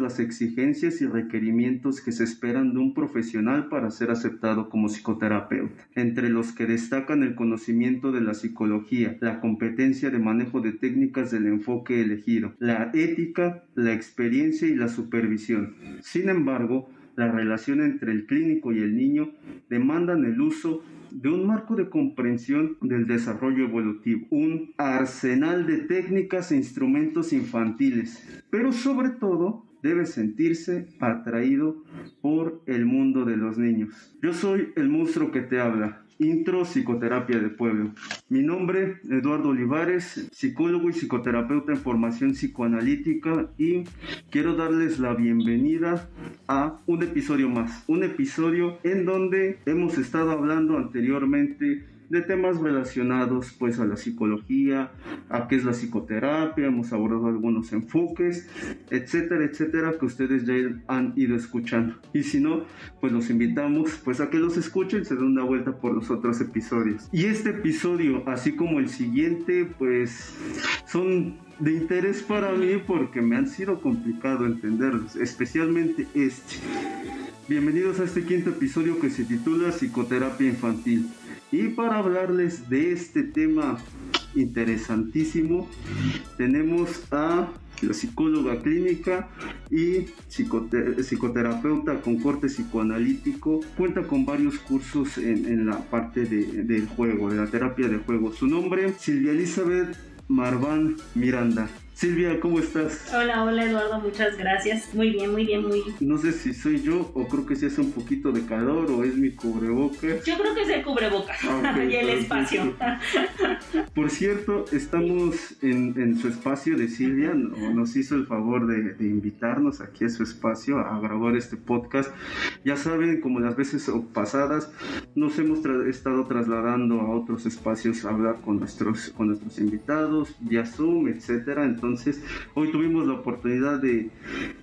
las exigencias y requerimientos que se esperan de un profesional para ser aceptado como psicoterapeuta, entre los que destacan el conocimiento de la psicología, la competencia de manejo de técnicas del enfoque elegido, la ética, la experiencia y la supervisión. Sin embargo, la relación entre el clínico y el niño demandan el uso de un marco de comprensión del desarrollo evolutivo, un arsenal de técnicas e instrumentos infantiles, pero sobre todo debe sentirse atraído por el mundo de los niños. Yo soy el monstruo que te habla, Intro Psicoterapia de Pueblo. Mi nombre, Eduardo Olivares, psicólogo y psicoterapeuta en formación psicoanalítica y quiero darles la bienvenida a un episodio más. Un episodio en donde hemos estado hablando anteriormente de temas relacionados pues a la psicología, a qué es la psicoterapia, hemos abordado algunos enfoques, etcétera, etcétera, que ustedes ya han ido escuchando. Y si no, pues los invitamos pues a que los escuchen, se den una vuelta por los otros episodios. Y este episodio, así como el siguiente, pues son de interés para mí porque me han sido complicado entenderlos, especialmente este. Bienvenidos a este quinto episodio que se titula Psicoterapia Infantil. Y para hablarles de este tema interesantísimo, tenemos a la psicóloga clínica y psicoterapeuta con corte psicoanalítico. Cuenta con varios cursos en, la parte del juego, de la terapia de juego. Su nombre, Silvia Elizabeth Marván Miranda. Silvia, ¿cómo estás? Hola, hola Eduardo, muchas gracias. Muy bien, muy bien, muy bien. No sé si soy yo o creo que si hace un poquito de calor o es mi cubrebocas. Yo creo que es el cubrebocas ah, y el espacio. Por cierto, estamos en, su espacio de Silvia, nos hizo el favor de, invitarnos aquí a su espacio a grabar este podcast. Ya saben, como las veces pasadas, nos hemos estado trasladando a otros espacios a hablar con nuestros, con nuestros invitados, vía Zoom, etcétera. Entonces, hoy tuvimos la oportunidad de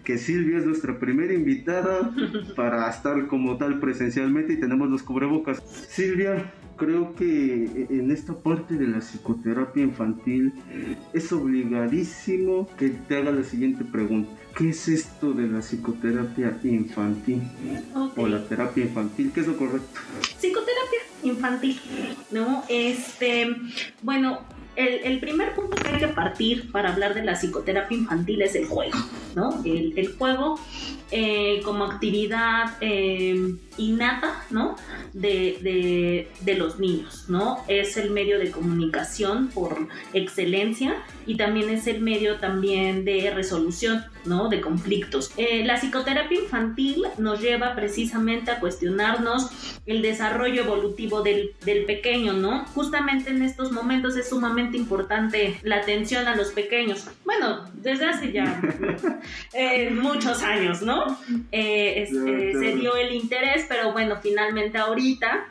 que Silvia es nuestra primera invitada para estar como tal presencialmente y tenemos los cubrebocas. Silvia, creo que en esta parte de la psicoterapia infantil es obligadísimo que te haga la siguiente pregunta. ¿Qué es esto de la psicoterapia infantil? O la terapia infantil, ¿qué es lo correcto? Psicoterapia infantil, ¿no? Este, bueno, el, primer punto que hay que partir para hablar de la psicoterapia infantil es el juego, ¿no? El, juego eh, como actividad eh, innata, ¿no? De, los niños, ¿no? Es el medio de comunicación por excelencia y también es el medio también de resolución, ¿no? De conflictos. Eh, la psicoterapia infantil nos lleva precisamente a cuestionarnos el desarrollo evolutivo del, del pequeño, ¿no? Justamente en estos momentos es sumamente importante la atención a los pequeños. Bueno, desde hace ya eh, muchos años, ¿no? Eh, se dio el interés pero bueno, finalmente ahorita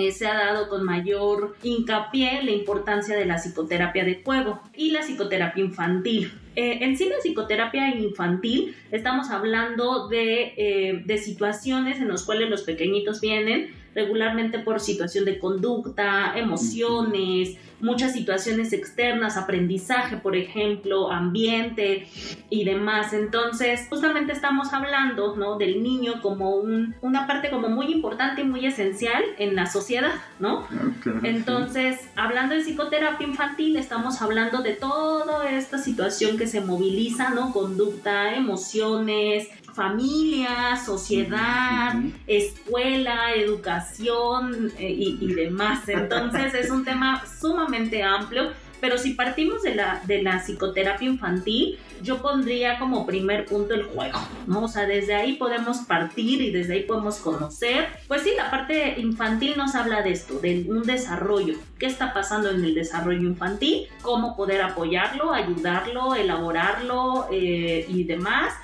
eh, se ha dado con mayor hincapié la importancia de la psicoterapia de juego y la psicoterapia infantil. Eh, en sí, la psicoterapia infantil estamos hablando de, eh, de situaciones en las cuales los pequeñitos vienen regularmente por situación de conducta, emociones, muchas situaciones externas, aprendizaje, por ejemplo, ambiente y demás. Entonces, justamente estamos hablando, ¿no? Del niño como un, una parte como muy importante y muy esencial en la sociedad, ¿no? Ah, Entonces, hablando de psicoterapia infantil, estamos hablando de toda esta situación que se moviliza, ¿no? Conducta, emociones, familia, sociedad, escuela, educación eh, y, demás. Entonces es un tema sumamente amplio, pero si partimos de la, de la psicoterapia infantil, yo pondría como primer punto el juego, ¿no? O sea, desde ahí podemos partir y desde ahí podemos conocer. Pues sí, la parte infantil nos habla de esto, de un desarrollo. ¿Qué está pasando en el desarrollo infantil? ¿Cómo poder apoyarlo, ayudarlo, elaborarlo eh, y demás?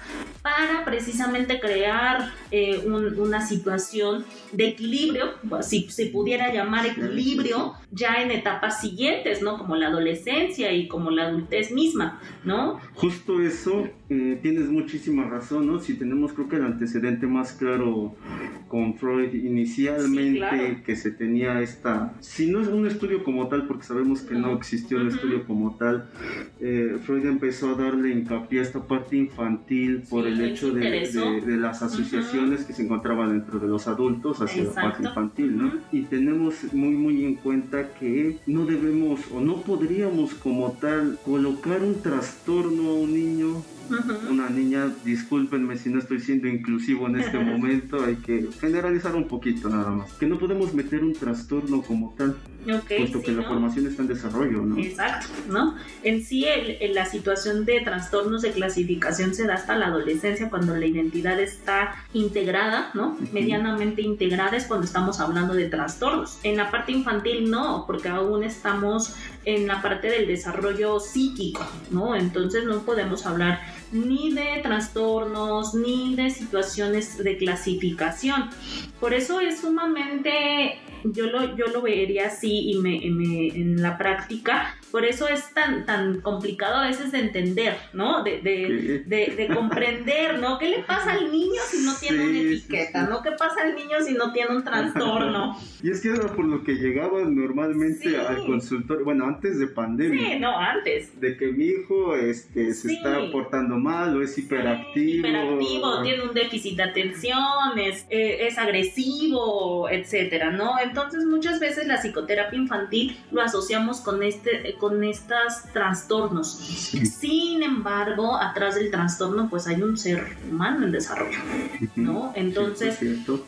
para precisamente crear eh, una situación de equilibrio, si se pudiera llamar equilibrio, ya en etapas siguientes, ¿no? Como la adolescencia y como la adultez misma, ¿no? Justo eso eh, tienes muchísima razón, ¿no? Si tenemos creo que el antecedente más claro con Freud inicialmente que se tenía esta, si no es un estudio como tal, porque sabemos que no, existió el estudio como tal, eh, Freud empezó a darle hincapié a esta parte infantil por el hecho de, de, las asociaciones que se encontraban dentro de los adultos hacia la parte infantil, ¿no? Y tenemos muy muy en cuenta que no debemos o no podríamos como tal colocar un trastorno a un niño una niña, discúlpenme si no estoy siendo inclusivo en este momento, hay que generalizar un poquito nada más, que no podemos meter un trastorno como tal. Puesto que la formación está en desarrollo, ¿no? Exacto, ¿no? En sí, el, la situación de trastornos de clasificación se da hasta la adolescencia, cuando la identidad está integrada, ¿no? Medianamente integrada es cuando estamos hablando de trastornos. En la parte infantil no, porque aún estamos en la parte del desarrollo psíquico, ¿no? Entonces no podemos hablar ni de trastornos, ni de situaciones de clasificación. Por eso es sumamente yo lo, yo lo vería así y me, en la práctica, por eso es tan, tan complicado a veces de entender, ¿no? De, de, comprender, ¿no? ¿Qué le pasa al niño si no tiene una etiqueta, ¿no? ¿Qué pasa al niño si no tiene un trastorno? y es que era por lo que llegaban normalmente al consultorio, bueno, antes de pandemia. Sí, no, antes. De que mi hijo este, se está portando mal o es hiperactivo. hiperactivo, tiene un déficit de atención, es, eh, es agresivo, etcétera, ¿no? Entonces muchas veces la psicoterapia infantil lo asociamos con, este, con estos trastornos. Sin embargo, atrás del trastorno pues hay un ser humano en desarrollo, ¿no? Entonces,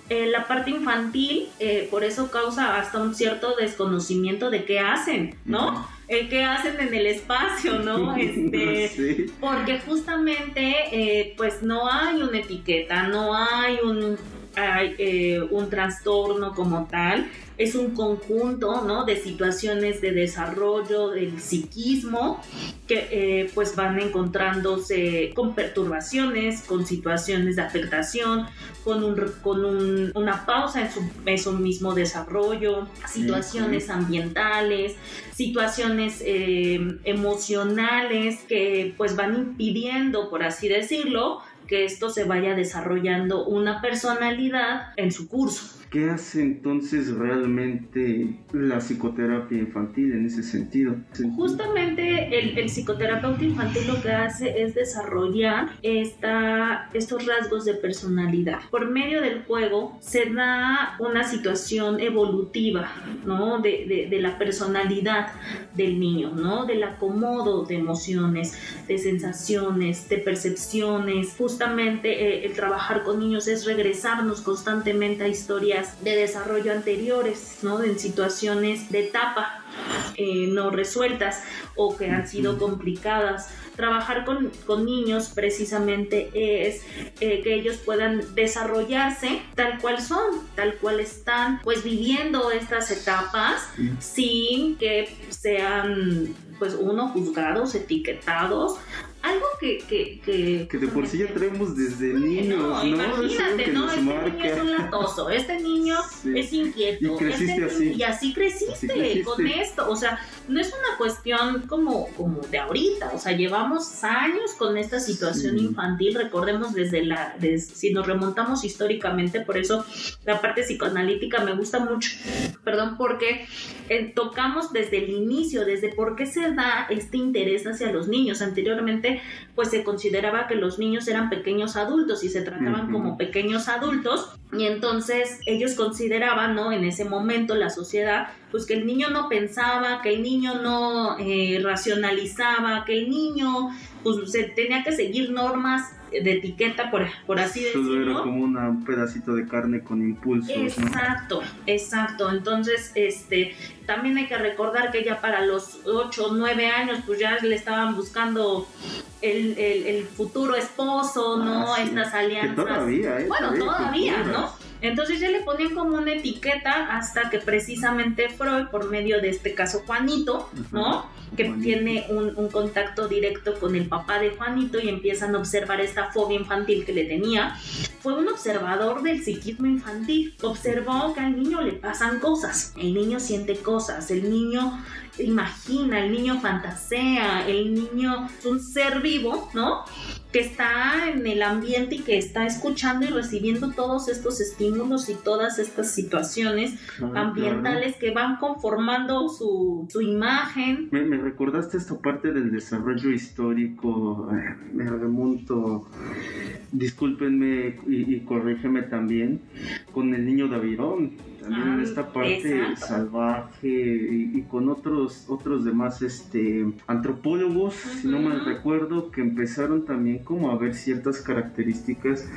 eh, la parte infantil eh, por eso causa hasta un cierto desconocimiento de qué hacen, ¿no? El qué hacen en el espacio, ¿no? Este, Porque justamente, eh, pues no hay una etiqueta, no hay un hay eh, un trastorno como tal, es un conjunto ¿no? de situaciones de desarrollo del psiquismo que eh, pues van encontrándose con perturbaciones, con situaciones de afectación, con, un, con un, una pausa en su, mismo desarrollo, situaciones ambientales, situaciones eh, emocionales que pues van impidiendo, por así decirlo, que esto se vaya desarrollando una personalidad en su curso. ¿Qué hace entonces realmente la psicoterapia infantil en ese sentido? Justamente el, psicoterapeuta infantil lo que hace es desarrollar esta, estos rasgos de personalidad. Por medio del juego se da una situación evolutiva, ¿no? De, de, la personalidad del niño, ¿no? Del acomodo de emociones, de sensaciones, de percepciones. Justamente eh, el trabajar con niños es regresarnos constantemente a historias de desarrollo anteriores, ¿no? En situaciones de etapa eh, no resueltas o que han sido complicadas. Trabajar con, con niños precisamente es eh, que ellos puedan desarrollarse tal cual son, tal cual están, pues viviendo estas etapas sin que sean pues uno juzgados, etiquetados algo que, que, que, que de por sí ya traemos desde niños, ¿no? Imagínate, ¿no? Este niño es un latoso, este niño es inquieto. Y creciste este así. Y así creciste, con esto. O sea, no es una cuestión como, como de ahorita. O sea, llevamos años con esta situación infantil. Recordemos desde la. si nos remontamos históricamente, por eso la parte psicoanalítica me gusta mucho. Perdón, porque eh, tocamos desde el inicio, desde por qué se da este interés hacia los niños. Anteriormente pues se consideraba que los niños eran pequeños adultos y se trataban como pequeños adultos y entonces ellos consideraban, ¿no? En ese momento la sociedad, pues que el niño no pensaba, que el niño no eh, racionalizaba, que el niño pues se tenía que seguir normas de etiqueta, por, por así decirlo. Solo era como un pedacito de carne con impulsos. Exacto, exacto. Entonces, este, también hay que recordar que ya para los 8 o 9 años, pues ya le estaban buscando el, el, futuro esposo, ¿no? Ah, Estas alianzas. todavía, ¿eh? Bueno, todavía, ¿no? Entonces ya le ponían como una etiqueta hasta que precisamente Freud, por medio de este caso Juanito, ¿no? Que tiene un, un, contacto directo con el papá de Juanito y empiezan a observar esta fobia infantil que le tenía, fue un observador del psiquismo infantil. Observó que al niño le pasan cosas, el niño siente cosas, el niño imagina, el niño fantasea, el niño es un ser vivo, ¿no? Que está en el ambiente y que está escuchando y recibiendo todos estos estímulos y todas estas situaciones Ah, ambientales que van conformando su, su imagen. Me, me recordaste esta parte del desarrollo histórico, eh, me remonto, discúlpenme y, y corrígeme también, con el niño Davidón, también en Ah, esta parte exacto. salvaje y, y con otros, otros demás este, antropólogos, si no mal recuerdo, que empezaron también como a ver ciertas características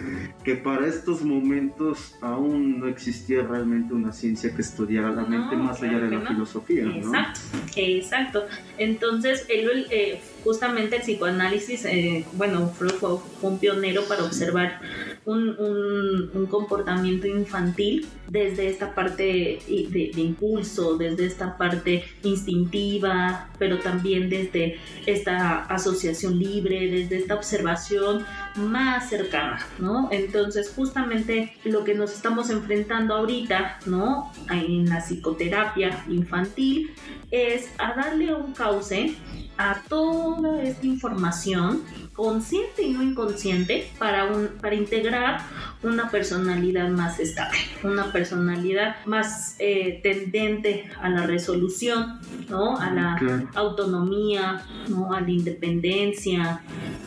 que para estos momentos aún no existía realmente una ciencia que estudiara la No, mente más allá de la no. filosofía, ¿no? Exacto, exacto. Entonces, él, eh, justamente el psicoanálisis, eh, bueno, Freud fue, un pionero para observar un, un- comportamiento infantil desde esta parte de, de impulso, desde esta parte instintiva, pero también desde esta asociación libre, desde esta observación más cercana, ¿no? Entonces, justamente lo que nos estamos enfrentando ahorita, ¿no? En la psicoterapia infantil es a darle un cauce a toda esta información consciente y no inconsciente para un para integrar una personalidad más estable, una personalidad más eh, tendente a la resolución, ¿no? A la Claro. autonomía, ¿no? A la independencia,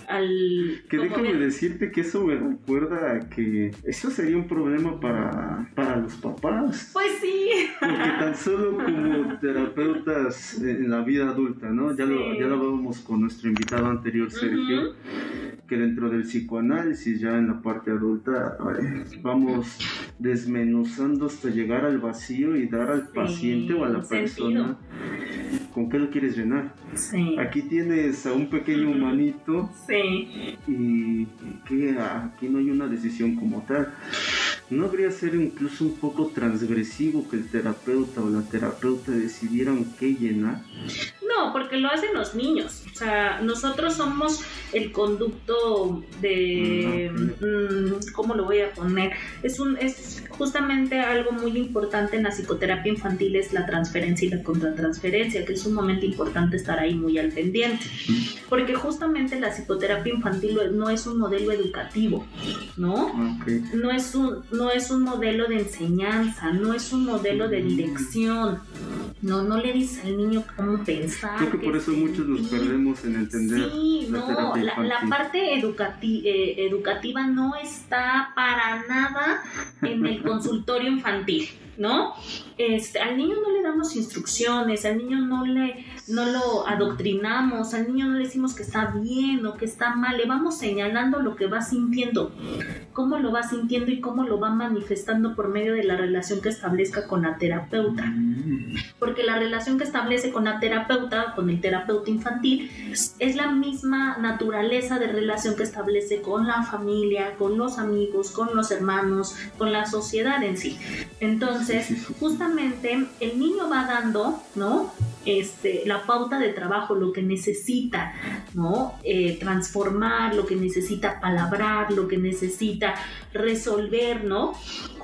al Que déjame decirte que eso me recuerda a que eso sería un problema para, para los papás. Pues sí. Porque tan solo como terapeutas en la vida adulta, ¿no? Ya, lo, ya lo hablábamos con nuestro invitado anterior, Sergio, que dentro del psicoanálisis, ya en la parte adulta, vamos desmenuzando hasta llegar al vacío y dar al Sí, paciente o a la persona con qué lo quieres llenar. Sí. Aquí tienes a un pequeño humanito Sí. y que aquí no hay una decisión como tal. ¿No habría ser incluso un poco transgresivo que el terapeuta o la terapeuta decidieran qué llenar? No, porque lo hacen los niños. O sea, nosotros somos el conducto de... mm, ¿Cómo lo voy a poner? Es, un, es justamente algo muy importante en la psicoterapia infantil, es la transferencia y la contratransferencia, que es sumamente importante estar ahí muy al pendiente. Porque justamente la psicoterapia infantil no es un modelo educativo, ¿no? No es un no es un modelo de enseñanza, no es un modelo de dirección. No, no le dices al niño cómo pensar. Creo que por eso muchos nos perdemos en entender Sí, la no, terapia la, parte educati- eh, educativa no está para nada en el consultorio infantil, ¿no? Este, al niño no le damos instrucciones, al niño no le no lo adoctrinamos, al niño no le decimos que está bien o que está mal, le vamos señalando lo que va sintiendo, cómo lo va sintiendo y cómo lo va manifestando por medio de la relación que establezca con la terapeuta Mm, porque la relación que establece con la terapeuta, con el terapeuta infantil, es la misma naturaleza de relación que establece con la familia, con los amigos, con los hermanos, con la sociedad en sí. Entonces, justamente el niño va dando, ¿no? Este, la pauta de trabajo, lo que necesita, ¿no? Eh, transformar, lo que necesita palabrar, lo que necesita resolver, ¿no?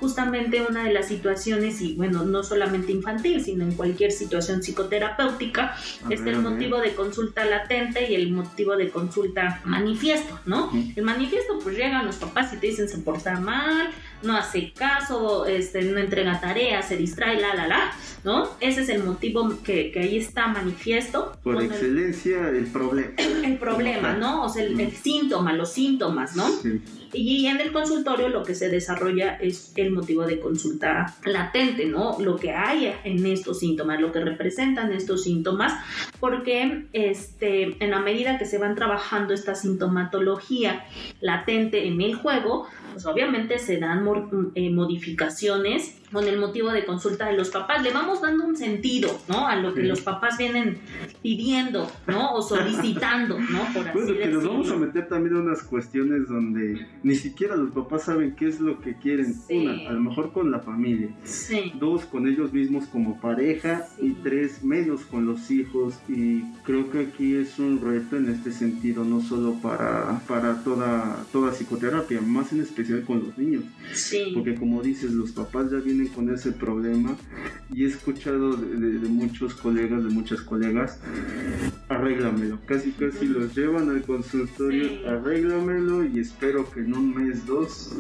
Justamente una de las situaciones, y bueno, no solamente infantil, sino en cualquier situación psicoterapéutica, ver, el motivo de consulta latente y el motivo de consulta manifiesto, ¿no? El manifiesto, pues llegan los papás y te dicen se porta mal, no hace caso, este, no entrega tareas, se distrae, la, la, la, ¿no? Ese es el motivo que, que ahí está manifiesto. Por el, excelencia, el problema. el problema, ¿no? O sea, el, el síntoma, los síntomas, ¿no? Sí. Y en el consultorio lo que se desarrolla es el motivo de consulta latente, ¿no? Lo que hay en estos síntomas, lo que representan estos síntomas, porque este, en la medida que se van trabajando esta sintomatología latente en el juego, pues obviamente se dan eh, modificaciones con el motivo de consulta de los papás. Le vamos dando un sentido, ¿no? A lo que Sí. los papás vienen pidiendo, ¿no? O solicitando, ¿no? Por así Bueno, que nos vamos a meter también en unas cuestiones donde ni siquiera los papás saben qué es lo que quieren. Sí. Una, a lo mejor con la familia. Sí. Dos, con ellos mismos como pareja. Sí. Y tres, menos con los hijos. Y creo que aquí es un reto en este sentido, no solo para, para toda, toda psicoterapia, más en especial con los niños. Sí. Porque como dices, los papás ya vienen vienen con ese problema y he escuchado de, muchos colegas, de muchas colegas, arréglamelo. Casi casi los llevan al consultorio, arréglamelo y espero que en un mes, dos,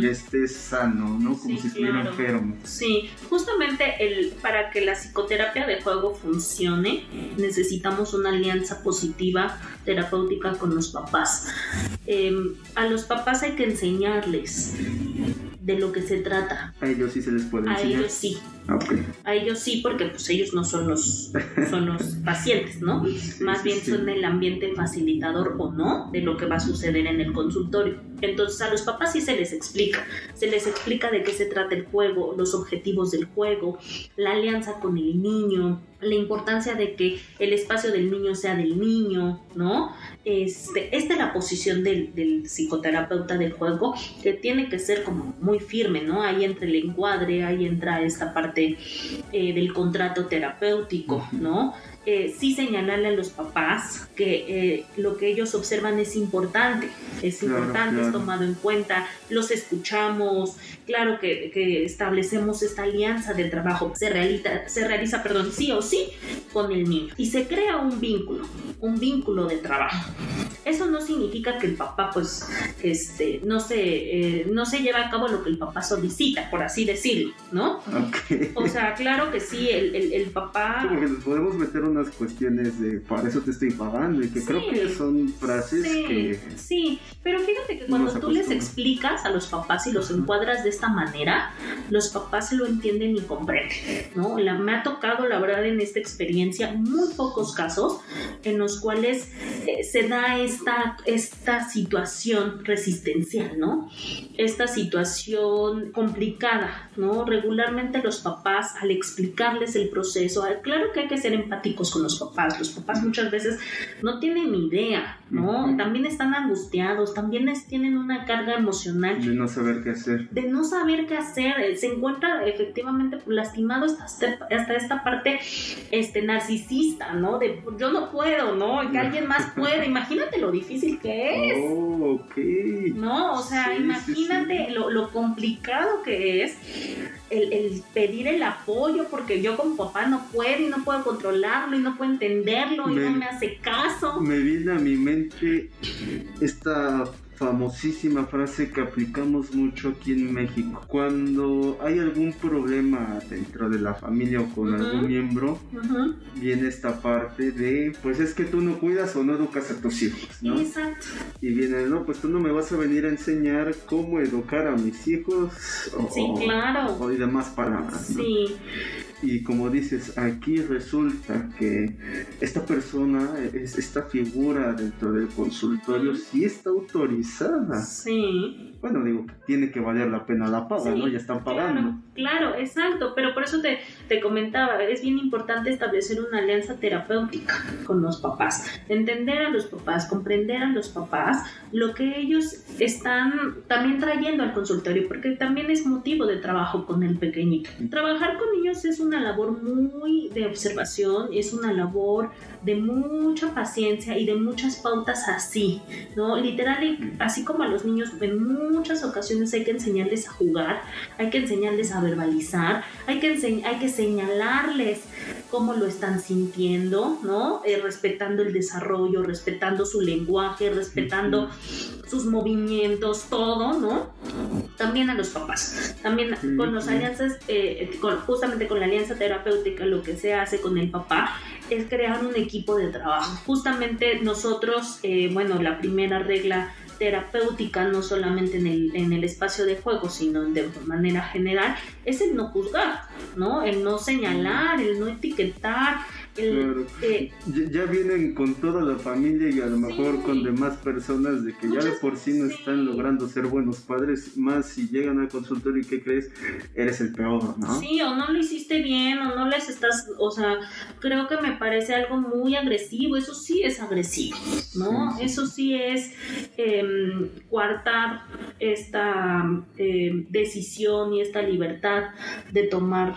ya estés sano, ¿no? Como si estuviera enfermo. Sí, justamente el, para que la psicoterapia de juego funcione, necesitamos una alianza positiva terapéutica con los papás. Em, a los papás hay que enseñarles de lo que se trata. A ellos sí se les puede enseñar. A ellos sí. A ellos sí, porque pues ellos no son los, son los pacientes, ¿no? Más bien son el ambiente facilitador o no de lo que va a suceder en el consultorio. Entonces a los papás sí se les explica, se les explica de qué se trata el juego, los objetivos del juego, la alianza con el niño, la importancia de que el espacio del niño sea del niño, ¿no? Este, esta es la posición del, psicoterapeuta del juego, que tiene que ser como muy firme, ¿no? Ahí entra el encuadre, ahí entra esta parte eh, del contrato terapéutico, ¿no? Eh, sí señalarle a los papás que eh, lo que ellos observan es importante, es importante, es tomado en cuenta, los escuchamos, claro que, que, establecemos esta alianza del trabajo, se realiza, se realiza, perdón, sí o sí con el niño. Y se crea un vínculo, un vínculo de trabajo. Eso no significa que el papá pues este, no, se, eh, no se lleva a cabo lo que el papá solicita, por así decirlo, ¿no? O sea, claro que sí, el, el, el papá... porque nos podemos meter unas cuestiones de para eso te estoy pagando y que creo que son frases que... Sí, pero fíjate que cuando tú les explicas a los papás y los encuadras de esta manera, los papás lo entienden y comprenden, ¿no? La, me ha tocado, la verdad, en esta experiencia, muy pocos casos en los cuales eh, se da esta, esta situación resistencial, ¿no? Esta situación complicada, ¿no? Regularmente los papás, al explicarles el proceso, claro que hay que ser empáticos con los papás, los papás muchas veces no tienen idea, ¿no? También están angustiados, también tienen una carga emocional. De no saber qué hacer. De no saber qué hacer, eh, se encuentra efectivamente lastimado hasta, hasta esta parte este, narcisista, ¿no? De yo no puedo, ¿no? Que alguien más puede, imagínate lo difícil que es. Oh, ok. No, o sea, imagínate Lo, lo, complicado que es el, el, pedir el apoyo, porque yo como papá no puedo y no puedo controlarlo y no puedo entenderlo y no me hace caso. Me viene a mi mente esta famosísima frase que aplicamos mucho aquí en México. Cuando hay algún problema dentro de la familia o con algún miembro, viene esta parte de, pues es que tú no cuidas o no educas a tus hijos, ¿no? Exacto. Y viene, no, pues tú no me vas a venir a enseñar cómo educar a mis hijos. O, sí, claro. O, y demás palabras. Sí. Y como dices, aquí resulta que esta persona, esta figura dentro del consultorio, sí está autorizada. Sí. Bueno, digo, tiene que valer la pena la paga, ¿no? Ya están pagando. Claro, exacto. Pero por eso te, te comentaba, es bien importante establecer una alianza terapéutica con los papás. Entender a los papás, comprender a los papás lo que ellos están también trayendo al consultorio, porque también es motivo de trabajo con el pequeñito. Trabajar con niños es un una labor muy de observación, es una labor de mucha paciencia y de muchas pautas así, ¿no? Literal, así como a los niños en muchas ocasiones hay que enseñarles a jugar, hay que enseñarles a verbalizar, hay que, hay que señalarles cómo lo están sintiendo, ¿no? Eh, respetando el desarrollo, respetando su lenguaje, respetando sus movimientos, todo, ¿no? También a los papás, también con los alianzas, eh, justamente con la alianza terapéutica, lo que se hace con el papá es crear un equipo de trabajo. Justamente nosotros, eh, bueno, la primera regla terapéutica, no solamente en el, en el espacio de juego, sino de manera general, es el no juzgar, ¿no? El no señalar, el no etiquetar, eh, ya vienen con toda la familia y a lo mejor con demás personas de que ya de por sí no están logrando ser buenos padres, más si llegan al consultorio y ¿qué crees? Eres el peor, ¿no? Sí, o no lo hiciste bien, o no les estás, o sea, creo que me parece algo muy agresivo, eso sí es agresivo, ¿no? Eso sí es eh, coartar esta eh, decisión y esta libertad de tomar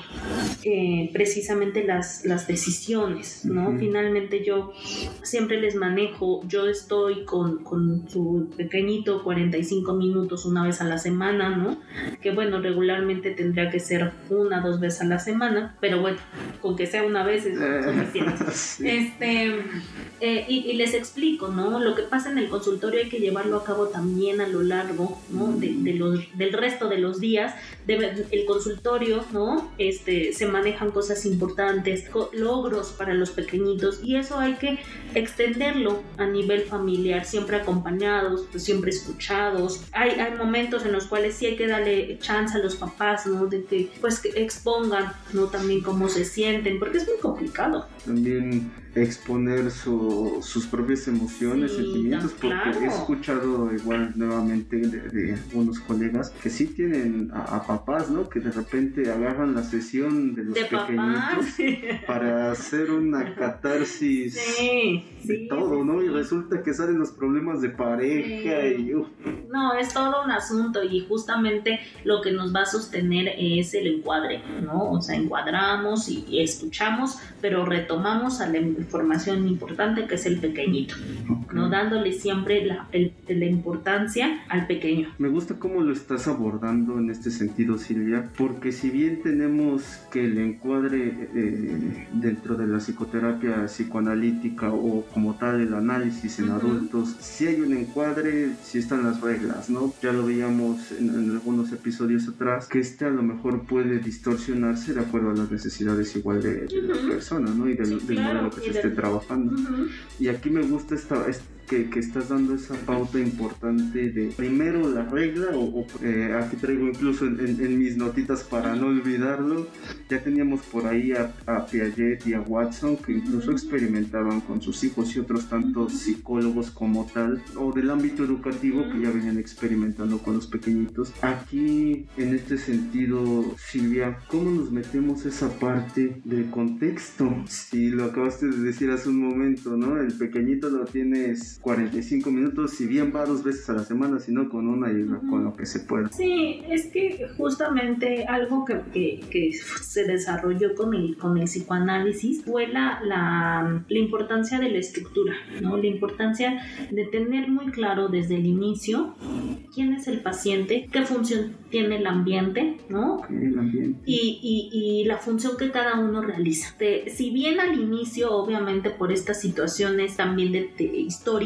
eh, precisamente las, las decisiones, ¿no? Finalmente yo siempre les manejo, yo estoy con, con su pequeñito 45 minutos una vez a la semana, ¿no? Que bueno, regularmente tendría que ser una, dos veces a la semana, pero bueno, con que sea una vez es suficiente. Este, eh, y, les explico, ¿no? Lo que pasa en el consultorio hay que llevarlo a cabo también a lo largo, ¿no? De, los, del resto de los días. el consultorio, ¿no? Este, se manejan cosas importantes, logros para los pequeñitos y eso hay que extenderlo a nivel familiar, siempre acompañados, pues, siempre escuchados. Hay, hay momentos en los cuales sí hay que darle chance a los papás, ¿no? De que pues que expongan, ¿no? También cómo se sienten, porque es muy complicado. También exponer su, sus propias emociones, sentimientos, porque he escuchado igual nuevamente de, algunos colegas que sí tienen a, papás, ¿no? Que de repente agarran la sesión de los pequeñitos para hacer una catarsis de todo, ¿no? Y resulta que salen los problemas de pareja y... No, es todo un asunto y justamente lo que nos va a sostener es el encuadre, ¿no? O sea, encuadramos y escuchamos, pero retomamos a la información importante que es el pequeñito, ¿no? Dándole siempre la, la, importancia al pequeño. Me gusta cómo lo estás abordando en este sentido, Silvia, porque si bien tenemos que el encuadre eh, dentro de la psicoterapia psicoanalítica o como tal el análisis en adultos, si hay un encuadre, si están las reglas, ¿no? Ya lo veíamos en, algunos episodios atrás, que este a lo mejor puede distorsionarse de acuerdo a las necesidades igual de, la persona, ¿no? Y del, modelo que se esté trabajando. Y aquí me gusta esta, que, que, estás dando esa pauta importante de primero la regla, o, eh, aquí traigo incluso en, mis notitas para no olvidarlo, ya teníamos por ahí a, Piaget y a Watson que incluso experimentaban con sus hijos y otros tantos psicólogos como tal, o del ámbito educativo que ya venían experimentando con los pequeñitos. Aquí, en este sentido, Silvia, ¿cómo nos metemos esa parte del contexto? Si lo acabaste de decir hace un momento, ¿no? El pequeñito lo tienes 45 minutos, si bien va dos veces a la semana, sino con una y con lo que se pueda. Sí, es que justamente algo que, que, se desarrolló con el, con el psicoanálisis fue la, la, la, importancia de la estructura, ¿no? La importancia de tener muy claro desde el inicio quién es el paciente, qué función tiene el ambiente, ¿no? El ambiente. Y, y, y, la función que cada uno realiza. si bien al inicio, obviamente por estas situaciones también de, de historia,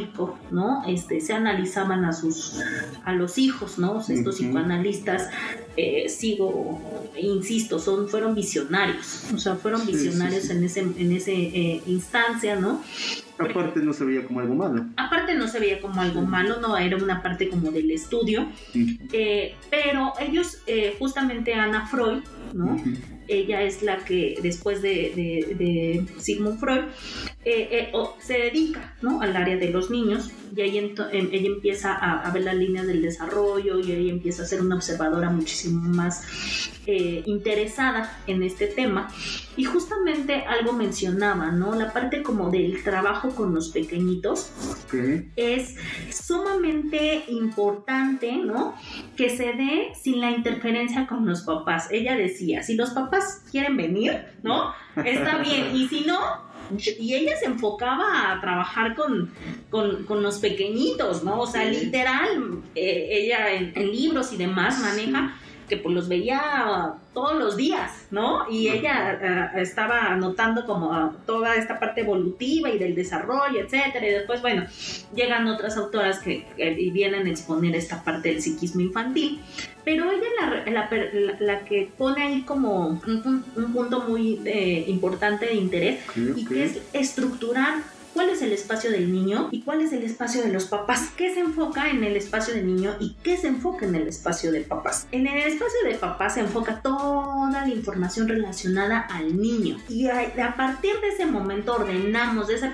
¿no? Este, se analizaban a sus, a los hijos, ¿no? estos psicoanalistas, eh, sigo, insisto, son, fueron visionarios, o sea, fueron visionarios en ese, en ese eh, instancia, ¿no? Aparte no se veía como algo malo. Aparte no se veía como algo malo, no, era una parte como del estudio. Eh, pero ellos, justamente Ana Freud, ¿no? ella es la que después de, Sigmund Freud eh, eh, se dedica ¿no? al área de los niños y ahí em, ella empieza a, ver las líneas del desarrollo y ahí empieza a ser una observadora muchísimo más eh, interesada en este tema y justamente algo mencionaba, ¿no? La parte como del trabajo con los pequeñitos es sumamente importante, ¿no? Que se dé sin la interferencia con los papás. Ella decía, si los papás quieren venir, ¿no? Está bien. Y si no, y ella se enfocaba a trabajar con, con, los pequeñitos, ¿no? O sea, literal, eh, ella en, en, libros y demás maneja que pues los veía todos los días, ¿no? Y ella eh, estaba anotando como toda esta parte evolutiva y del desarrollo, etcétera, y después, bueno, llegan otras autoras que, vienen a exponer esta parte del psiquismo infantil, pero ella es la, la, que pone ahí como un, punto muy eh, importante de interés y que es estructurar cuál es el espacio del niño y cuál es el espacio de los papás. ¿Qué se enfoca en el espacio del niño y qué se enfoca en el espacio de papás? En el espacio de papás se enfoca toda la información relacionada al niño y a, partir de ese momento ordenamos, de ese,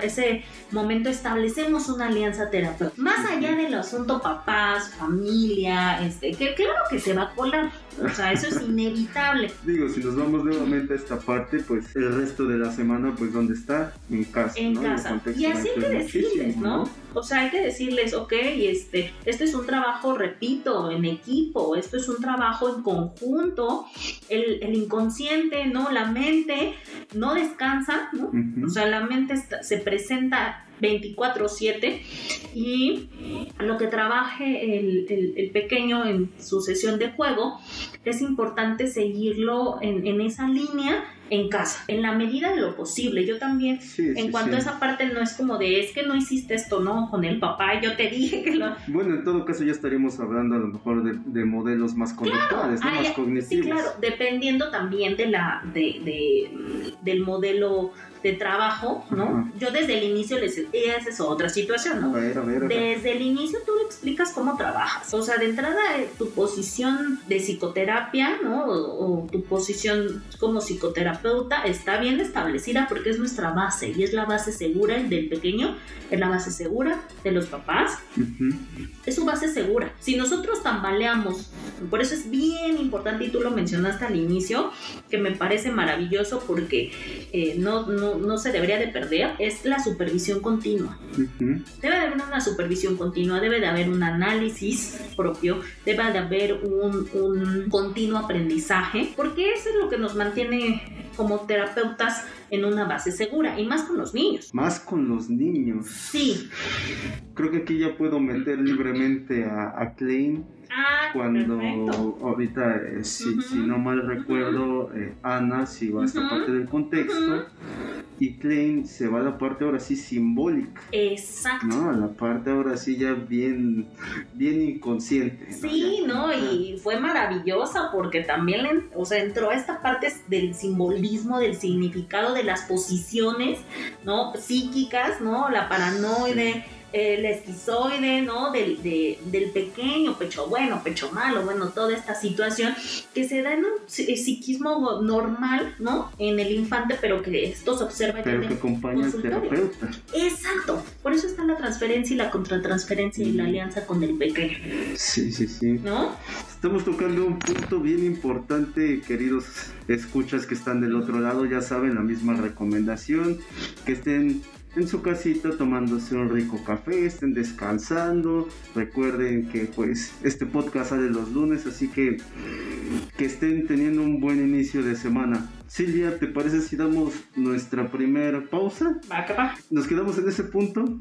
ese momento establecemos una alianza terapéutica. Más allá del asunto papás, familia, este, que claro que se va a colar o sea, eso es inevitable. Digo, si nos vamos nuevamente a esta parte, pues el resto de la semana, pues ¿dónde está? En casa. En. Casa. Y así hay que decirles, ¿no? O sea, hay que decirles, ok, este, este es un trabajo, repito, en equipo, esto es un trabajo en conjunto, el, el inconsciente, ¿no? La mente no descansa, ¿no? O sea, la mente se presenta 24/7 y lo que trabaje el, el, pequeño en su sesión de juego es importante seguirlo en, en, esa línea en casa, en la medida de lo posible. Yo también, en cuanto a esa parte, no es como de, es que no hiciste esto, no, con el papá, yo te dije que lo... Bueno, en todo caso ya estaríamos hablando a lo mejor de, modelos más conductuales, más cognitivos. Sí, claro, dependiendo también de la, de, de, del modelo de trabajo, ¿no? Yo desde el inicio les esa es otra situación, ¿no? Desde el inicio tú le explicas cómo trabajas. O sea, de entrada eh, tu posición de psicoterapia, ¿no? O, tu posición como psicoterapeuta está bien establecida porque es nuestra base y es la base segura del pequeño, es la base segura de los papás. Es su base segura. Si nosotros tambaleamos, por eso es bien importante y tú lo mencionaste al inicio, que me parece maravilloso porque eh, no no, se debería de perder es la supervisión continua. Debe de haber una supervisión continua, debe de haber un análisis propio, debe de haber un, un continuo aprendizaje, porque eso es lo que nos mantiene como terapeutas en una base segura y más con los niños. Más con los niños. Sí. Creo que aquí ya puedo meter libremente a, a Klein Ah, cuando ahorita, eh, si, no mal recuerdo, eh, Ana si va a esta parte del contexto y Klein se va a la parte ahora sí simbólica. Exacto. ¿No? A la parte ahora sí ya bien, bien inconsciente. Sí, ¿no? Y fue maravillosa porque también, o sea, entró a esta parte del simbolismo, del significado de las posiciones, ¿no? Psíquicas, ¿no? La paranoide el esquizoide, ¿no? Del, del pequeño, pecho bueno, pecho malo, bueno, toda esta situación que se da en un psiquismo normal, ¿no? En el infante, pero que esto se observa pero que acompaña al terapeuta. Exacto, por eso está la transferencia y la contratransferencia y la mm. alianza con el pequeño. Sí, sí, sí. ¿No? Estamos tocando un punto bien importante, queridos escuchas que están del otro lado, ya saben, la misma recomendación, que estén en su casita tomándose un rico café, estén descansando. Recuerden que pues este podcast sale los lunes, así que que estén teniendo un buen inicio de semana. Silvia, ¿te parece si damos nuestra primera pausa? Va, Nos quedamos en ese punto.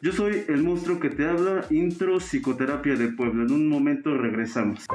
Yo soy el monstruo que te habla, intro psicoterapia de pueblo. En un momento regresamos.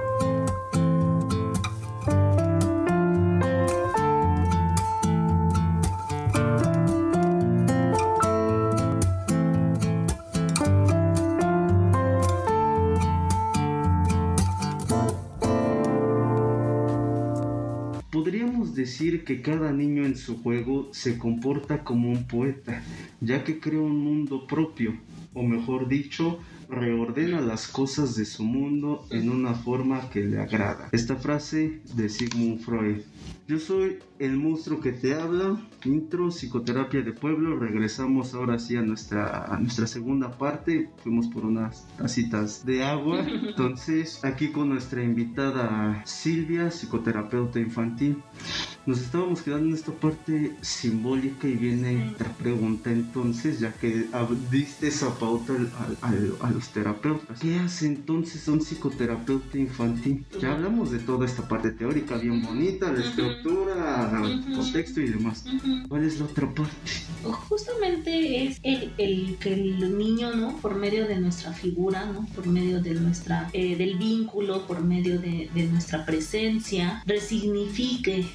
Decir que cada niño en su juego se comporta como un poeta, ya que crea un mundo propio, o mejor dicho, reordena las cosas de su mundo en una forma que le agrada. Esta frase de Sigmund Freud. Yo soy el monstruo que te habla, intro, psicoterapia de pueblo. Regresamos ahora sí a nuestra, a nuestra segunda parte. Fuimos por unas tacitas de agua. Entonces, aquí con nuestra invitada Silvia, psicoterapeuta infantil. Nos estábamos quedando en esta parte simbólica y viene otra pregunta entonces, ya que diste esa pauta a, los terapeutas. ¿Qué hace entonces un psicoterapeuta infantil? Ya hablamos de toda esta parte teórica bien bonita, la estructura, contexto y demás. ¿Cuál es la otra parte? Justamente es el, que el niño, ¿no? Por medio de nuestra figura, ¿no? Por medio de nuestra, eh, del vínculo, por medio de, de nuestra presencia, resignifique,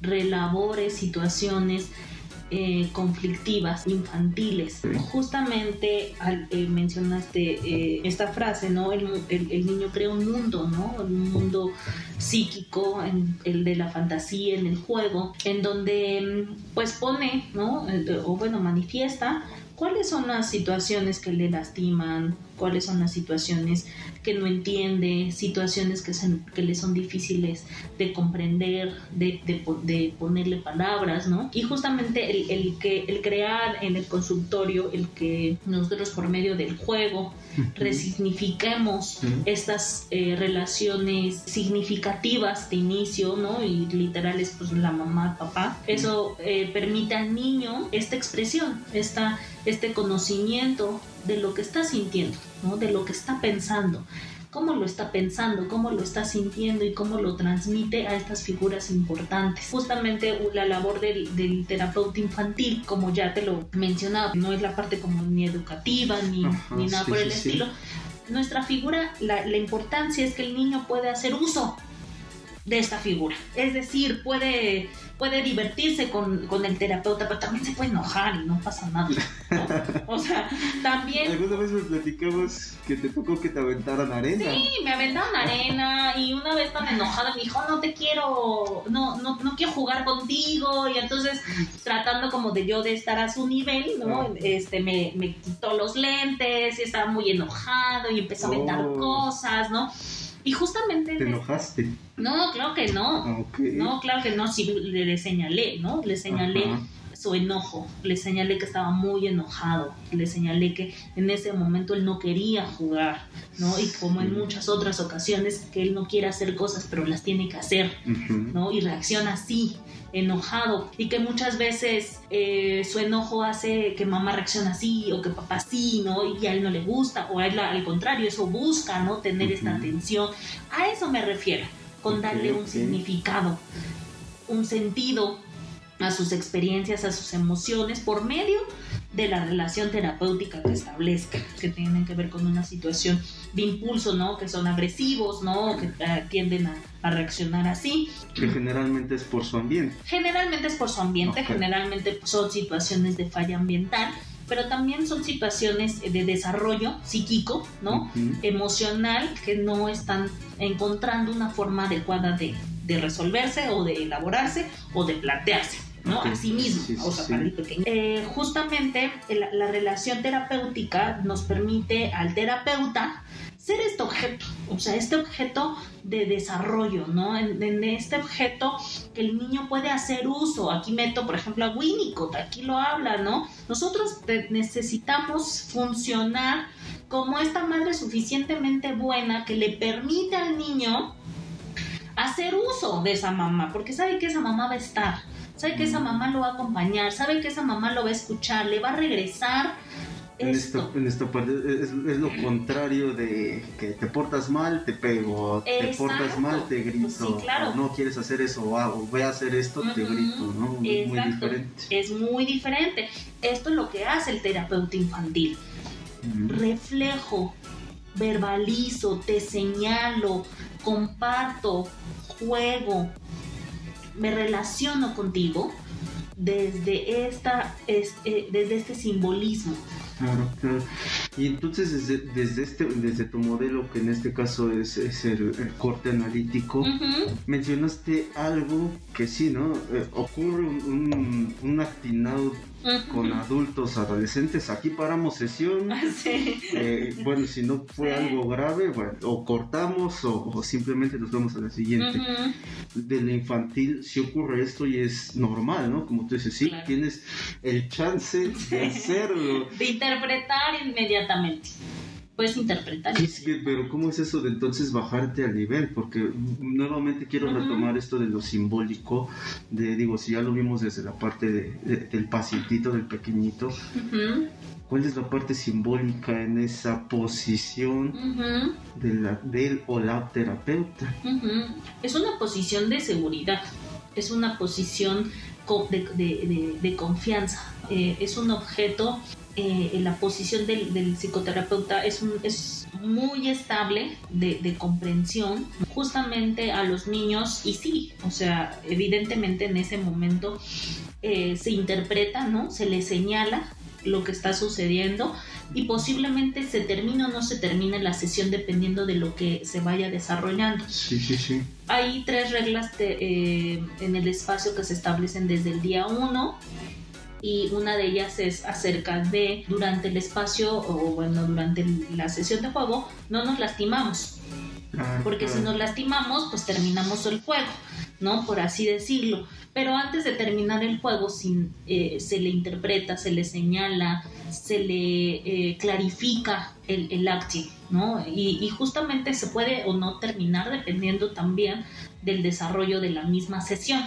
relabore situaciones eh, conflictivas, infantiles. Justamente al, eh, mencionaste eh, esta frase, ¿no? El, niño crea un mundo, ¿no? Un mundo psíquico, el de la fantasía, en el juego, en donde pues pone, ¿no? O bueno, manifiesta cuáles son las situaciones que le lastiman, cuáles son las situaciones que no entiende, situaciones que, que le son difíciles de comprender, de, de, ponerle palabras, ¿no? Y justamente el, el, que, el crear en el consultorio, el que nosotros por medio del juego resignifiquemos estas eh, relaciones significativas de inicio, ¿no? Y literales, pues la mamá, papá, eso eh, permite al niño esta expresión, esta, este conocimiento de lo que está sintiendo, ¿no? De lo que está pensando cómo lo está pensando, cómo lo está sintiendo y cómo lo transmite a estas figuras importantes. Justamente la labor del, terapeuta infantil, como ya te lo mencionaba, no es la parte como ni educativa ni, ni nada por el estilo. Nuestra figura, la, la importancia es que el niño puede hacer uso de esta figura. Es decir, puede puede divertirse con, con, el terapeuta, pero también se puede enojar y no pasa nada. O sea, también... Alguna vez me platicamos que te tocó que te aventaran arena. Sí, me aventaron arena y una vez tan enojada me dijo, no te quiero, no, no, no quiero jugar contigo. Y entonces, tratando como de yo de estar a su nivel, ¿no? Ah. Este, me, me quitó los lentes y estaba muy enojado y empezó a aventar oh. cosas, ¿no? Y justamente... ¿Te enojaste? No, claro que no. No, claro que no, sí le, señalé, ¿no? Le señalé su enojo, le señalé que estaba muy enojado, le señalé que en ese momento él no quería jugar, ¿no? Y como en muchas otras ocasiones que él no quiere hacer cosas, pero las tiene que hacer, ¿no? Y reacciona así enojado y que muchas veces eh, su enojo hace que mamá reaccione así o que papá sí, ¿no? Y a él no le gusta o a él al contrario, eso busca, ¿no? Tener esta atención. A eso me refiero, con darle un significado, un sentido a sus experiencias, a sus emociones por medio de la relación terapéutica que establezca, que tienen que ver con una situación de impulso, ¿no? Que son agresivos, ¿no? Que eh, tienden a, reaccionar así. Que generalmente es por su ambiente. Generalmente es por su ambiente, generalmente son situaciones de falla ambiental, pero también son situaciones de desarrollo psíquico, ¿no? Emocional, que no están encontrando una forma adecuada de, de resolverse o de elaborarse o de plantearse. ¿No? A sí mismo, o sea, para el pequeño. Eh, justamente la, relación terapéutica nos permite al terapeuta ser este objeto, o sea, este objeto de desarrollo, ¿no? En, este objeto que el niño puede hacer uso. Aquí meto, por ejemplo, a Winnicott, aquí lo habla, ¿no? Nosotros necesitamos funcionar como esta madre suficientemente buena que le permite al niño hacer uso de esa mamá, porque sabe que esa mamá va a estar sabe que esa mamá lo va a acompañar, sabe que esa mamá lo va a escuchar, le va a regresar. En esta, en esta, parte es, lo contrario de que te portas mal, te pego, te portas mal, te pues grito, no quieres hacer eso, o voy a hacer esto, te grito, ¿no? Muy, diferente. Es muy diferente. Esto es lo que hace el terapeuta infantil. Reflejo, verbalizo, te señalo, comparto, juego, me relaciono contigo desde, esta, eh, desde este simbolismo. Claro, claro. Y entonces desde, desde, este, desde tu modelo, que en este caso es, el, corte analítico, mencionaste algo que sí, ¿no? Eh, ocurre un, un, con adultos, adolescentes. Aquí paramos sesión. Eh, bueno, si no fue algo grave, bueno, o cortamos o, simplemente nos vemos a la siguiente. De la infantil, si ocurre esto y es normal, ¿no? Como tú dices, sí, tienes el chance de hacerlo. De interpretar inmediatamente puedes interpretar. pero ¿cómo es eso de entonces bajarte al nivel? Porque nuevamente quiero retomar esto de lo simbólico, de digo, si ya lo vimos desde la parte del pacientito, del pequeñito, ¿cuál es la parte simbólica en esa posición de la, del o la terapeuta? Es una posición de seguridad, es una posición de, confianza, eh, es un objeto eh, la posición del, psicoterapeuta es, es muy estable de, comprensión justamente a los niños y sí, o sea, evidentemente en ese momento eh, se interpreta, ¿no? Se le señala lo que está sucediendo y posiblemente se termine o no se termine la sesión dependiendo de lo que se vaya desarrollando. Sí, sí, sí. Hay tres reglas eh, en el espacio que se establecen desde el día 1 y una de ellas es acerca de durante el espacio o bueno, durante la sesión de juego no nos lastimamos. Ah, Porque si nos lastimamos, pues terminamos el juego, ¿no? Por así decirlo. Pero antes de terminar el juego, sin, eh, se le interpreta, se le señala, se le eh, clarifica el, el acting, ¿no? Y, y justamente se puede o no terminar dependiendo también del desarrollo de la misma sesión,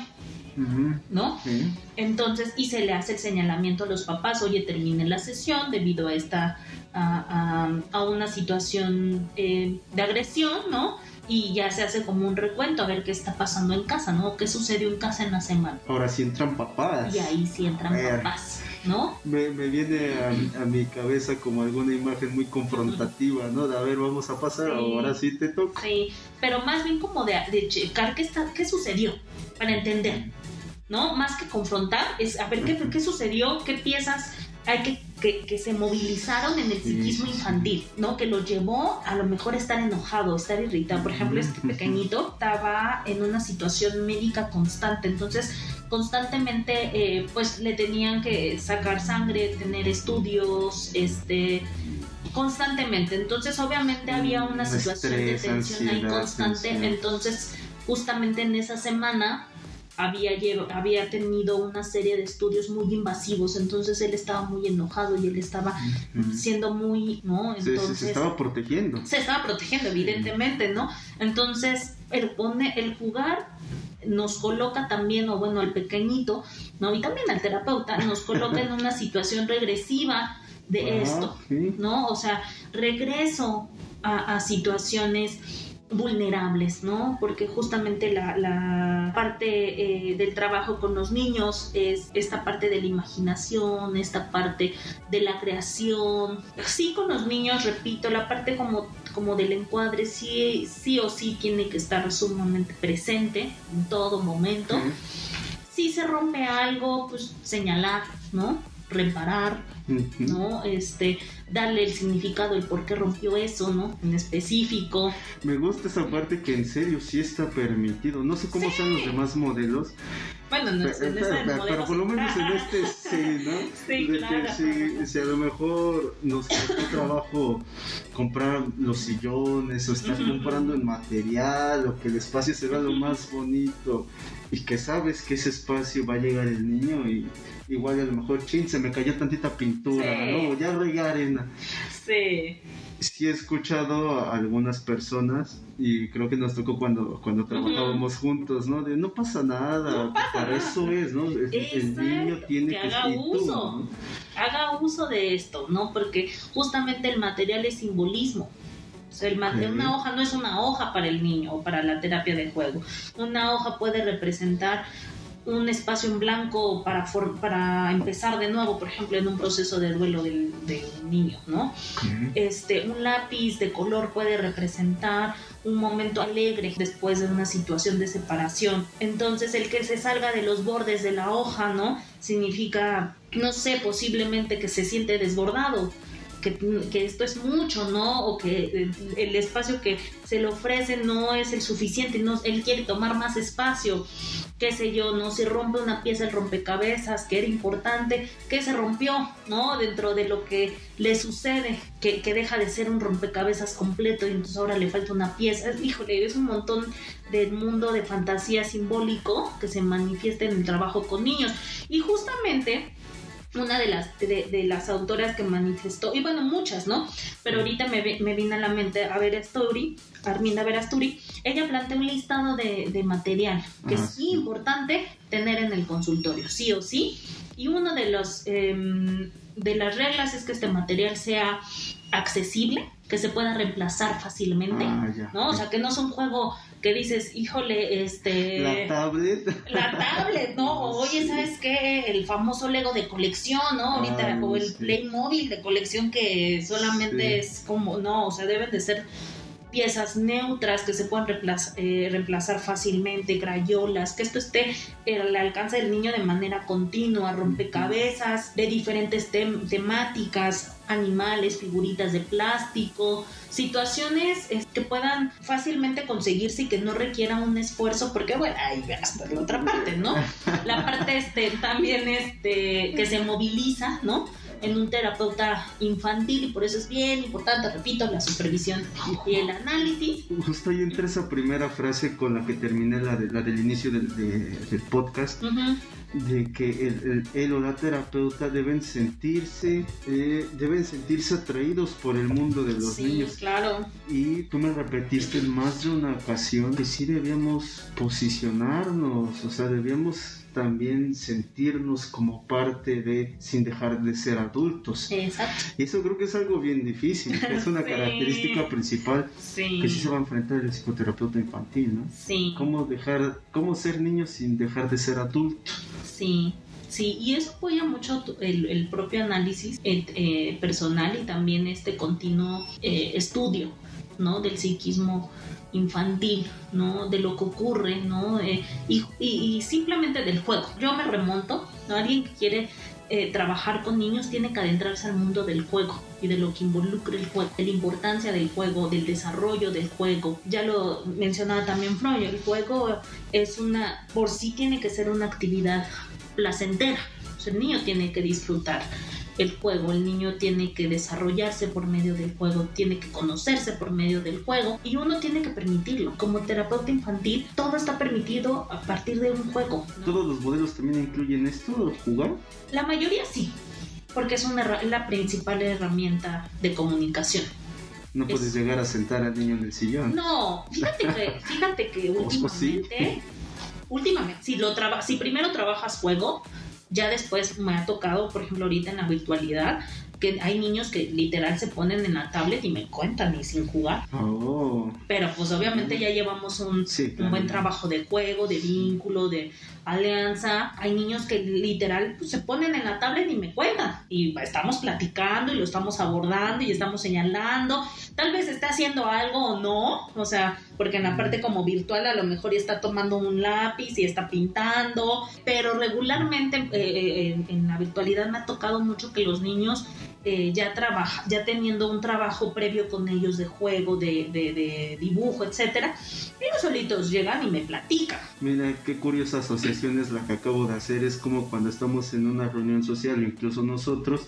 ¿no? sí. Entonces, y se le hace el señalamiento a los papás, oye, termine la sesión debido a esta, a, a- a una situación eh, de agresión, ¿no? Y ya se hace como un recuento a ver qué está pasando en casa, ¿no? ¿Qué sucedió en casa en la semana? Ahora sí entran papás. Y ahí sí entran papás, ¿no? Me, me viene a, a mi cabeza como alguna imagen muy confrontativa, ¿no? De a ver, vamos a pasar, Sí. ahora sí te toca. Sí, pero más bien como de, de checar qué, está, qué sucedió, para entender, ¿no? Más que confrontar, es a ver qué, qué sucedió, qué piezas hay que, que, que se movilizaron en el psiquismo infantil, ¿no? Que lo llevó a lo mejor estar enojado, estar irritado. Por ejemplo, este pequeñito estaba en una situación médica constante, entonces constantemente eh, pues le tenían que sacar sangre, tener estudios, este constantemente. Entonces, obviamente había una Mm, situación de tensión ahí constante. Entonces, justamente en esa semana había, lle- había tenido una serie de estudios muy invasivos. Entonces, él estaba muy enojado y él estaba siendo muy, ¿no? Entonces, se estaba protegiendo. se estaba protegiendo, evidentemente, ¿no? Entonces, el, pone, el jugar nos coloca también, o bueno, al pequeñito, ¿no? Y también al terapeuta, nos coloca en una situación regresiva de Ah, esto, sí. ¿no? O sea, regreso a, a situaciones vulnerables, ¿no? Porque justamente la, la parte eh, del trabajo con los niños es esta parte de la imaginación, esta parte de la creación. Sí, con los niños, repito, la parte como, como del encuadre sí, sí o sí tiene que estar sumamente presente en todo momento. Si se rompe algo, pues señalar, ¿no? Reparar. ¿no? Este, darle el significado, el por qué rompió eso, ¿no? En específico. Me gusta esa parte que en serio sí está permitido. No sé cómo sean los demás modelos, Bueno, no es en pero, ese pero- modelo pero por lo sí. menos en este sí, ¿no? Sí, De claro. que si, si a lo mejor nos costó trabajo comprar los sillones o estar comprando el material o que el espacio se vea lo más bonito y que sabes que ese espacio va a llegar el niño y igual a lo mejor, chin, se me cayó tantita pintura, Sí. ¿no? Ya regué arena. Sí. Sí he escuchado a algunas personas y creo que nos tocó cuando, cuando trabajábamos juntos, ¿no? De no pasa nada, No pasa para nada. eso es, ¿no? El, niño tiene que que, haga y tú, uso. ¿no? Haga uso de esto, ¿no? Porque justamente el material es simbolismo. O sea, el ma- Ok. Una hoja no es una hoja para el niño o para la terapia de juego. Una hoja puede representar un espacio en blanco para, for- para empezar de nuevo, por ejemplo, en un proceso de duelo del, del niño, ¿no? Este, un lápiz de color puede representar un momento alegre después de una situación de separación. Entonces, el que se salga de los bordes de la hoja, ¿no? Significa, no sé, posiblemente que se siente desbordado. Que, esto es mucho, ¿no? O que el, espacio que se le ofrece no es el suficiente, no, él quiere tomar más espacio, qué sé yo, ¿no? Si rompe una pieza el rompecabezas, que era importante, que se rompió, ¿no? Dentro de lo que le sucede, que, que deja de ser un rompecabezas completo y entonces ahora le falta una pieza. Híjole, es un montón del mundo de fantasía simbólico que se manifiesta en el trabajo con niños. Y justamente una de las, de, de las autoras que manifestó, y bueno, muchas, ¿no? Pero ahorita me, me vino a la mente a ver Asturi, Arminda Verasturi, ella plantea un listado de, de material que Ah, es sí. importante tener en el consultorio, sí o sí. Y uno de los em, de las reglas es que este material sea accesible, que se pueda reemplazar fácilmente, Ah. ¿no? O sea, que no es un juego que dices, híjole, este La tablet. la tablet, ¿no? Oye, ¿sabes qué? El famoso Lego de colección, ¿no? Ahorita, Ay, o el sí. Playmobil de colección que solamente Sí. es como, no, o sea, deben de ser piezas neutras que se puedan eh, reemplazar, fácilmente, crayolas, que esto esté al alcance del niño de manera continua, rompecabezas de diferentes temáticas, animales, figuritas de plástico, situaciones que puedan fácilmente conseguirse y que no requieran un esfuerzo, porque bueno, ahí hasta la otra parte, ¿no? La parte este, también este, que se moviliza, ¿no? En un terapeuta infantil y por eso es bien importante, repito, la supervisión y el análisis. Justo ahí entra esa primera frase con la que terminé la, de, la del inicio del, podcast. de que el, el, o la terapeuta deben sentirse eh, deben sentirse atraídos por el mundo de los sí, niños claro y tú me repetiste en más de una ocasión que sí debíamos posicionarnos o sea debíamos también sentirnos como parte de sin dejar de ser adultos. Exacto. Y eso creo que es algo bien difícil, es una característica principal que sí se va a enfrentar el psicoterapeuta infantil, ¿no? Sí. Cómo dejar, cómo ser niño sin dejar de ser adulto. Sí. Sí, y eso apoya mucho el, propio análisis eh, personal y también este continuo eh, estudio ¿no? del psiquismo infantil, ¿no? De lo que ocurre, ¿no? Eh, y, simplemente del juego. Yo me remonto, ¿no? Alguien que quiere eh, trabajar con niños tiene que adentrarse al mundo del juego y de lo que involucra el juego, la importancia del juego, del desarrollo del juego. Ya lo mencionaba también Freud, el juego es una, por sí tiene que ser una actividad placentera. el niño tiene que disfrutar el juego. El niño tiene que desarrollarse por medio del juego, tiene que conocerse por medio del juego y uno tiene que permitirlo. Como terapeuta infantil, todo está permitido a partir de un juego. ¿Todos los modelos también incluyen esto, jugar? La mayoría sí, porque es una, la principal herramienta de comunicación. No puedes llegar a sentar al niño en el sillón. No, fíjate que, fíjate que últimamente, últimamente, si, lo si primero trabajas juego, ya después me ha tocado, por ejemplo, ahorita en la virtualidad, que hay niños que literal se ponen en la tablet y me cuentan y sin jugar. Oh. Pero pues obviamente ya llevamos un, un, buen trabajo de juego, de vínculo, de alianza. Hay niños que literal pues, se ponen en la tablet y me cuentan. Y estamos platicando y lo estamos abordando y estamos señalando. Tal vez está haciendo algo o no. O sea, porque en la parte como virtual a lo mejor ya está tomando un lápiz y está pintando. Pero regularmente eh, eh, en la virtualidad me ha tocado mucho que los niños eh, ya trabaja, ya teniendo un trabajo previo con ellos de juego, de, de, dibujo, etcétera, ellos solitos llegan y me platican. Mira, qué curiosa asociación es la que acabo de hacer. Es como cuando estamos en una reunión social, incluso nosotros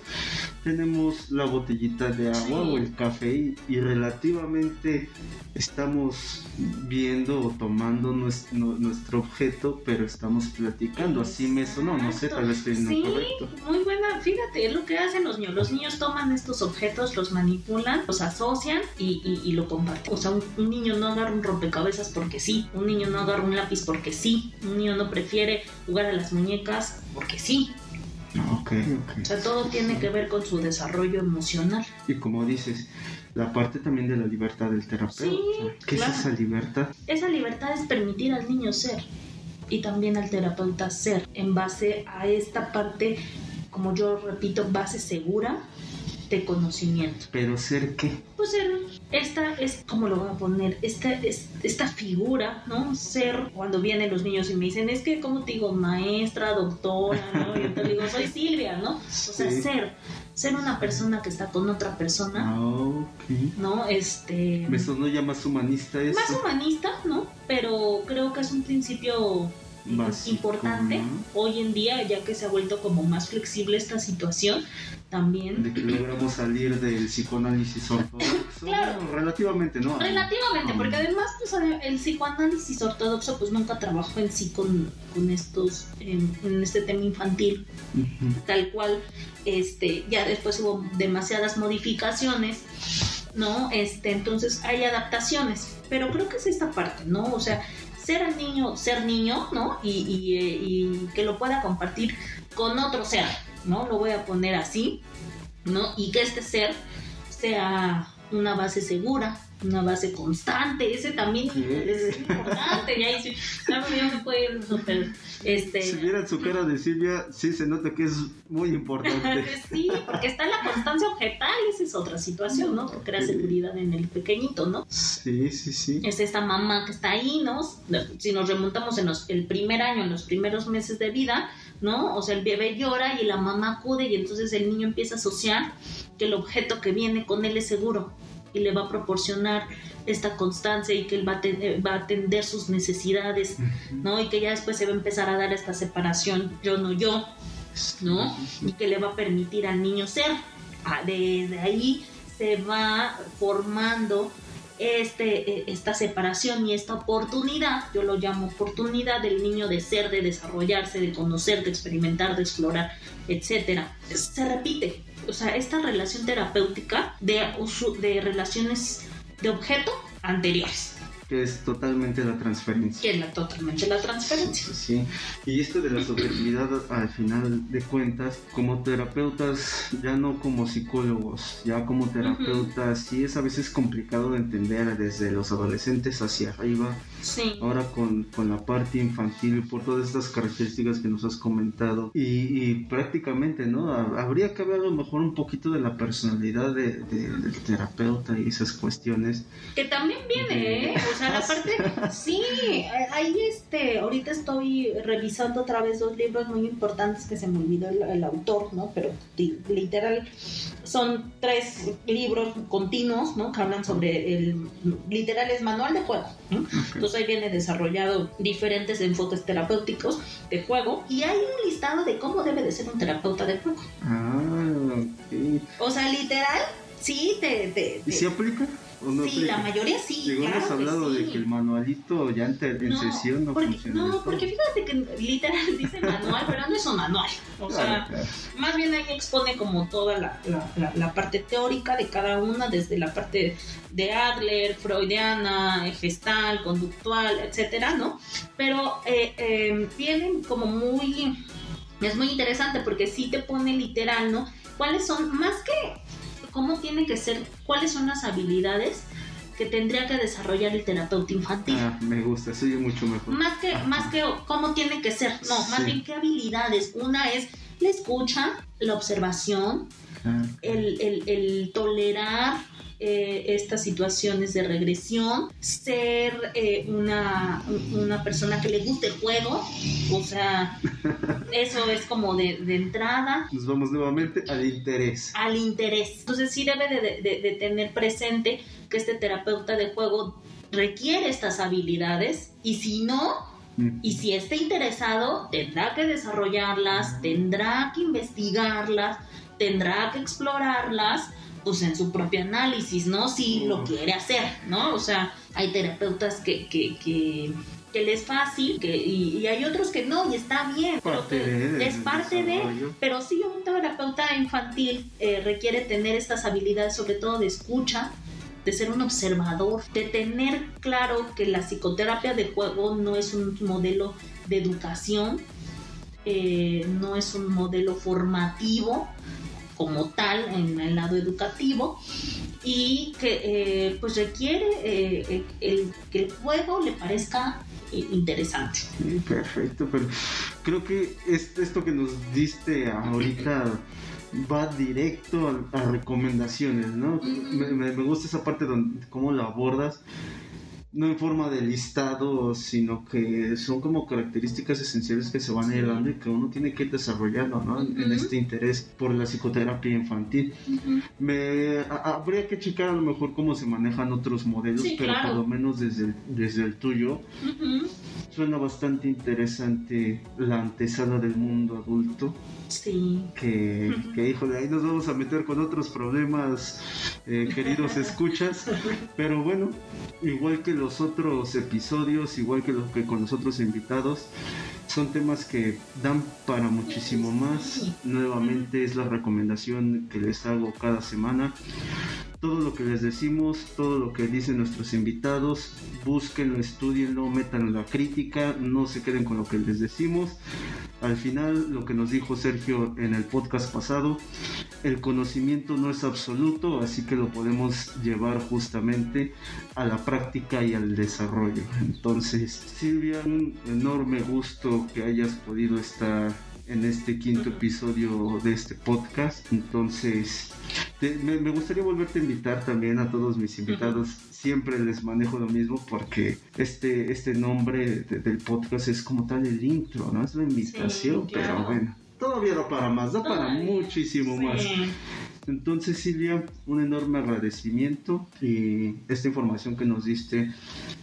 tenemos la botellita de agua o el café y, relativamente estamos viendo o tomando nuestro, nuestro, objeto, pero estamos platicando. Así me sonó, no sé, tal vez estoy en sí, correcto. Muy buena, fíjate, es lo que hacen los niños. Los niños toman estos objetos, los manipulan, los asocian y, lo comparten. O sea, un, niño no agarra un rompecabezas porque sí, un niño no agarra un lápiz porque sí, un niño no prefiere jugar a las muñecas porque sí. Okay, O sea, todo tiene que ver con su desarrollo emocional. Y como dices, la parte también de la libertad del terapeuta. Sí, ¿Qué es esa libertad? Esa libertad es permitir al niño ser y también al terapeuta ser en base a esta parte, como yo repito, base segura de conocimiento. ¿Pero ser qué? Pues ser, esta es, ¿cómo lo voy a poner? Esta, es, esta figura, ¿no? Ser, cuando vienen los niños y me dicen, es que, ¿cómo te digo? Maestra, doctora, ¿no? Yo te digo, soy Silvia, ¿no? O sea, ser, ser una persona que está con otra persona. Ah, ¿No? Este... Me sonó ya más humanista eso. Más humanista, ¿no? Pero creo que es un principio importante hoy en día, ya que se ha vuelto como más flexible esta situación, también. De que logramos salir del psicoanálisis ortodoxo. claro. relativamente, ¿no? Relativamente, ah. porque además pues, el psicoanálisis ortodoxo pues nunca trabajó en sí con, con estos, en, este tema infantil, tal cual, este, ya después hubo demasiadas modificaciones. ¿no? Este, entonces hay adaptaciones, pero creo que es esta parte, ¿no? O sea, ser el niño, ser niño, ¿no? Y, eh, y, que lo pueda compartir con otro ser, ¿no? Lo voy a poner así, ¿no? Y que este ser sea una base segura, una base constante, ese también es importante, ya, sí, ya me puede ir este... Si vieran su cara de Silvia, sí se nota que es muy importante. sí, porque está la constancia objetal, esa es otra situación, ¿no? Porque seguridad en el pequeñito, ¿no? Sí, sí, sí. Es esta mamá que está ahí, ¿no? Si nos remontamos en los, el primer año, en los primeros meses de vida, ¿no? O sea, el bebé llora y la mamá acude y entonces el niño empieza a asociar que el objeto que viene con él es seguro y le va a proporcionar esta constancia y que él va a, va a atender sus necesidades, ¿no? Y que ya después se va a empezar a dar esta separación yo no yo, ¿no? Y que le va a permitir al niño ser. Ah, desde ahí se va formando este, e, esta separación y esta oportunidad, yo lo llamo oportunidad del niño de ser, de desarrollarse, de conocer, de experimentar, de explorar, etcétera, se repite. O sea, esta relación terapéutica de, de relaciones de objeto anteriores que es totalmente la transferencia. Que es totalmente la transferencia. Sí, y esto de la subjetividad al final de cuentas, como terapeutas, ya no como psicólogos, ya como terapeutas, sí es a veces complicado de entender desde los adolescentes hacia arriba. Sí. Ahora con, con la parte infantil, por todas estas características que nos has comentado. Y, prácticamente, ¿no? Habría que ver a lo mejor un poquito de la personalidad de, del terapeuta y esas cuestiones. Que también viene, ¿eh? O sea, la parte, sí, ahí este, ahorita estoy revisando otra vez dos libros muy importantes que se me olvidó el, autor, ¿no? Pero literal son tres libros continuos, ¿no? Que hablan sobre el, literal es manual de juego, ¿no? Entonces ahí viene desarrollado diferentes enfoques terapéuticos de juego y hay un listado de cómo debe de ser un terapeuta de juego. Ah, ok. O sea, literal, sí, te... te, ¿Y se aplica? sí, la mayoría sí. Llegó hemos hablado de que el manualito ya en, sesión no funciona. No, porque fíjate que literal dice manual, pero no es un manual. O sea, más bien ahí expone como toda la, la, parte teórica de cada una, desde la parte de Adler, freudiana, gestal, conductual, etcétera, ¿no? Pero eh, eh, tienen como muy. Es muy interesante porque sí te pone literal, ¿no? ¿Cuáles son, más que cómo tiene que ser, cuáles son las habilidades que tendría que desarrollar el terapeuta infantil. Ah, me gusta, sigue mucho mejor. Más que, más que cómo tiene que ser, no, más bien qué habilidades. Una es la escucha, la observación, ah, el, el, el, tolerar eh, estas situaciones de regresión, ser eh, una, una, persona que le guste el juego, o sea, eso es como de, entrada. Nos vamos nuevamente al interés. Al interés. Entonces sí debe de, tener presente que este terapeuta de juego requiere estas habilidades y si no, y si está interesado, tendrá que desarrollarlas, tendrá que investigarlas, tendrá que explorarlas pues en su propio análisis, ¿no? Si lo quiere hacer, ¿no? O sea, hay terapeutas que, que, que, que les es fácil que, y, hay otros que no, y está bien, es parte de, pero sí un terapeuta infantil eh, requiere tener estas habilidades, sobre todo de escucha, de ser un observador, de tener claro que la psicoterapia de juego no es un modelo de educación, eh, no es un modelo formativo, como tal en el lado educativo y que eh, pues requiere eh, el, que el juego le parezca interesante. perfecto, pero creo que esto que nos diste ahorita va directo a, recomendaciones, ¿no? me, me, gusta esa parte donde cómo lo abordas no en forma de listado, sino que son como características esenciales que se van a ir dando y que uno tiene que ir desarrollando ¿no? en este interés por la psicoterapia infantil. Me habría que checar a lo mejor cómo se manejan otros modelos, pero por lo menos desde el, desde el tuyo suena bastante interesante la antesala del mundo adulto. Sí. Que, que híjole, ahí nos vamos a meter con otros problemas, eh, queridos escuchas, pero bueno, igual que los otros episodios, igual que, lo, que con los otros invitados, son temas que dan para muchísimo más. Nuevamente es la recomendación que les hago cada semana todo lo que les decimos, todo lo que dicen nuestros invitados, búsquenlo, estudienlo, metan la crítica, no se queden con lo que les decimos. Al final, lo que nos dijo Sergio en el podcast pasado, el conocimiento no es absoluto, así que lo podemos llevar justamente a la práctica y al desarrollo. Entonces, Silvia, un enorme gusto que hayas podido estar en este quinto episodio de este podcast. Entonces, me, gustaría volverte a invitar también a todos mis invitados. Siempre les manejo lo mismo porque este, este nombre del podcast es como tal el intro, ¿no? Es la invitación, pero bueno. Todavía da para más, da para muchísimo más. Entonces, Silvia, un enorme agradecimiento y esta información que nos diste,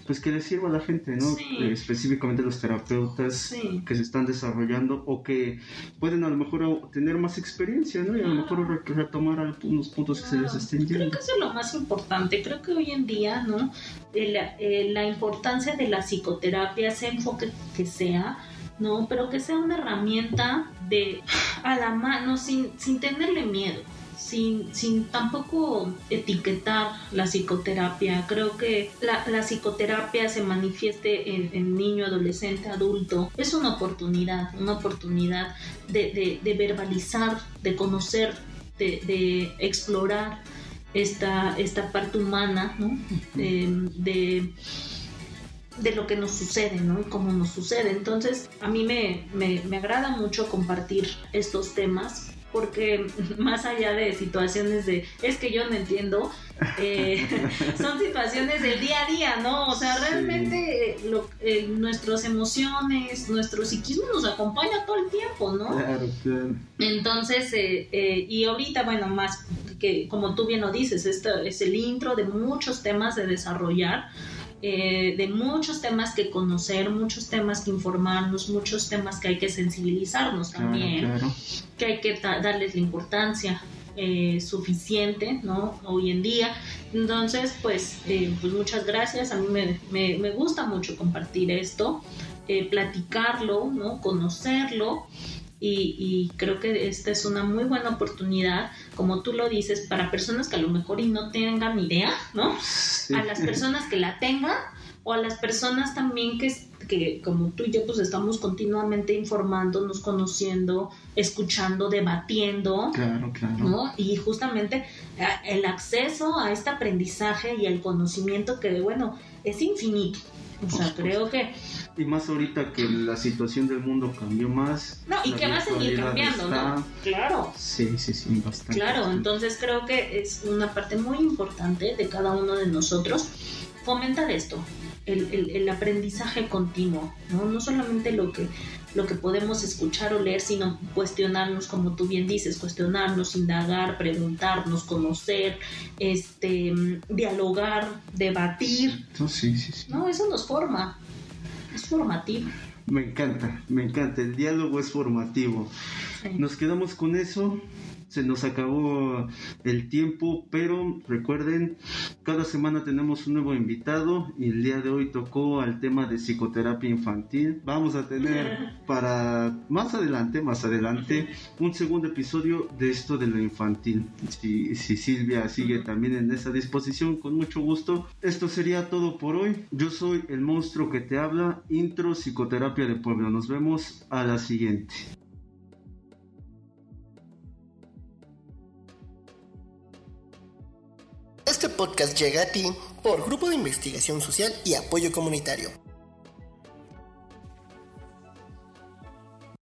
pues que le sirva a la gente, ¿no? Eh, específicamente los terapeutas que se están desarrollando o que pueden a lo mejor tener más experiencia, ¿no? Y a lo mejor retomar algunos puntos que se les estén yendo. Creo que eso es lo más importante. Creo que hoy en día, ¿no? La, eh, la importancia de la psicoterapia, sea enfoque que sea, ¿no? Pero que sea una herramienta de a la mano sin, sin tenerle miedo sin, tampoco etiquetar la psicoterapia. Creo que la, psicoterapia se manifieste en, niño, adolescente, adulto. Es una oportunidad, una oportunidad de, verbalizar, de conocer, de, explorar esta, esta parte humana, de, de lo que nos sucede, ¿no? Y cómo nos sucede. Entonces, a mí me, me agrada mucho compartir estos temas porque más allá de situaciones de, es que yo no entiendo, eh, son situaciones del día a día, ¿no? O sea, realmente lo, eh, nuestras emociones, nuestro psiquismo nos acompaña todo el tiempo, ¿no? Claro, claro. Entonces, eh, y ahorita, bueno, más que como tú bien lo dices, esto es el intro de muchos temas de desarrollar eh, de muchos temas que conocer, muchos temas que informarnos, muchos temas que hay que sensibilizarnos también, que hay que darles la importancia eh, suficiente, ¿no? Hoy en día. Entonces, pues, eh, pues muchas gracias. A mí me, me, me gusta mucho compartir esto, platicarlo, ¿no? Conocerlo y, creo que esta es una muy buena oportunidad, como tú lo dices, para personas que a lo mejor y no tengan idea, ¿no? A las personas que la tengan o a las personas también que, que como tú y yo pues estamos continuamente informándonos, conociendo, escuchando, debatiendo, claro, claro. ¿no? Y justamente eh, el acceso a este aprendizaje y el conocimiento que, bueno, es infinito. O sea, creo que y más ahorita que la situación del mundo cambió más. No, y que va a seguir cambiando, ¿no? Claro. Sí, sí, sí, bastante. Claro, entonces creo que es una parte muy importante de cada uno de nosotros fomentar esto, el, el, aprendizaje continuo, ¿no? No solamente lo que, lo que podemos escuchar o leer, sino cuestionarnos, como tú bien dices, cuestionarnos, indagar, preguntarnos, conocer, este, dialogar, debatir. sí, sí, sí. No, eso nos forma es formativo. Me encanta, me encanta. El diálogo es formativo. Nos quedamos con eso se nos acabó el tiempo, pero recuerden, cada semana tenemos un nuevo invitado y el día de hoy tocó al tema de psicoterapia infantil. Vamos a tener para más adelante, más adelante, un segundo episodio de esto de lo infantil. Si, si Silvia sigue también en esa disposición, con mucho gusto. Esto sería todo por hoy. Yo soy el monstruo que te habla, intro psicoterapia de pueblo. Nos vemos a la siguiente. Este podcast llega a ti por Grupo de Investigación Social y Apoyo Comunitario.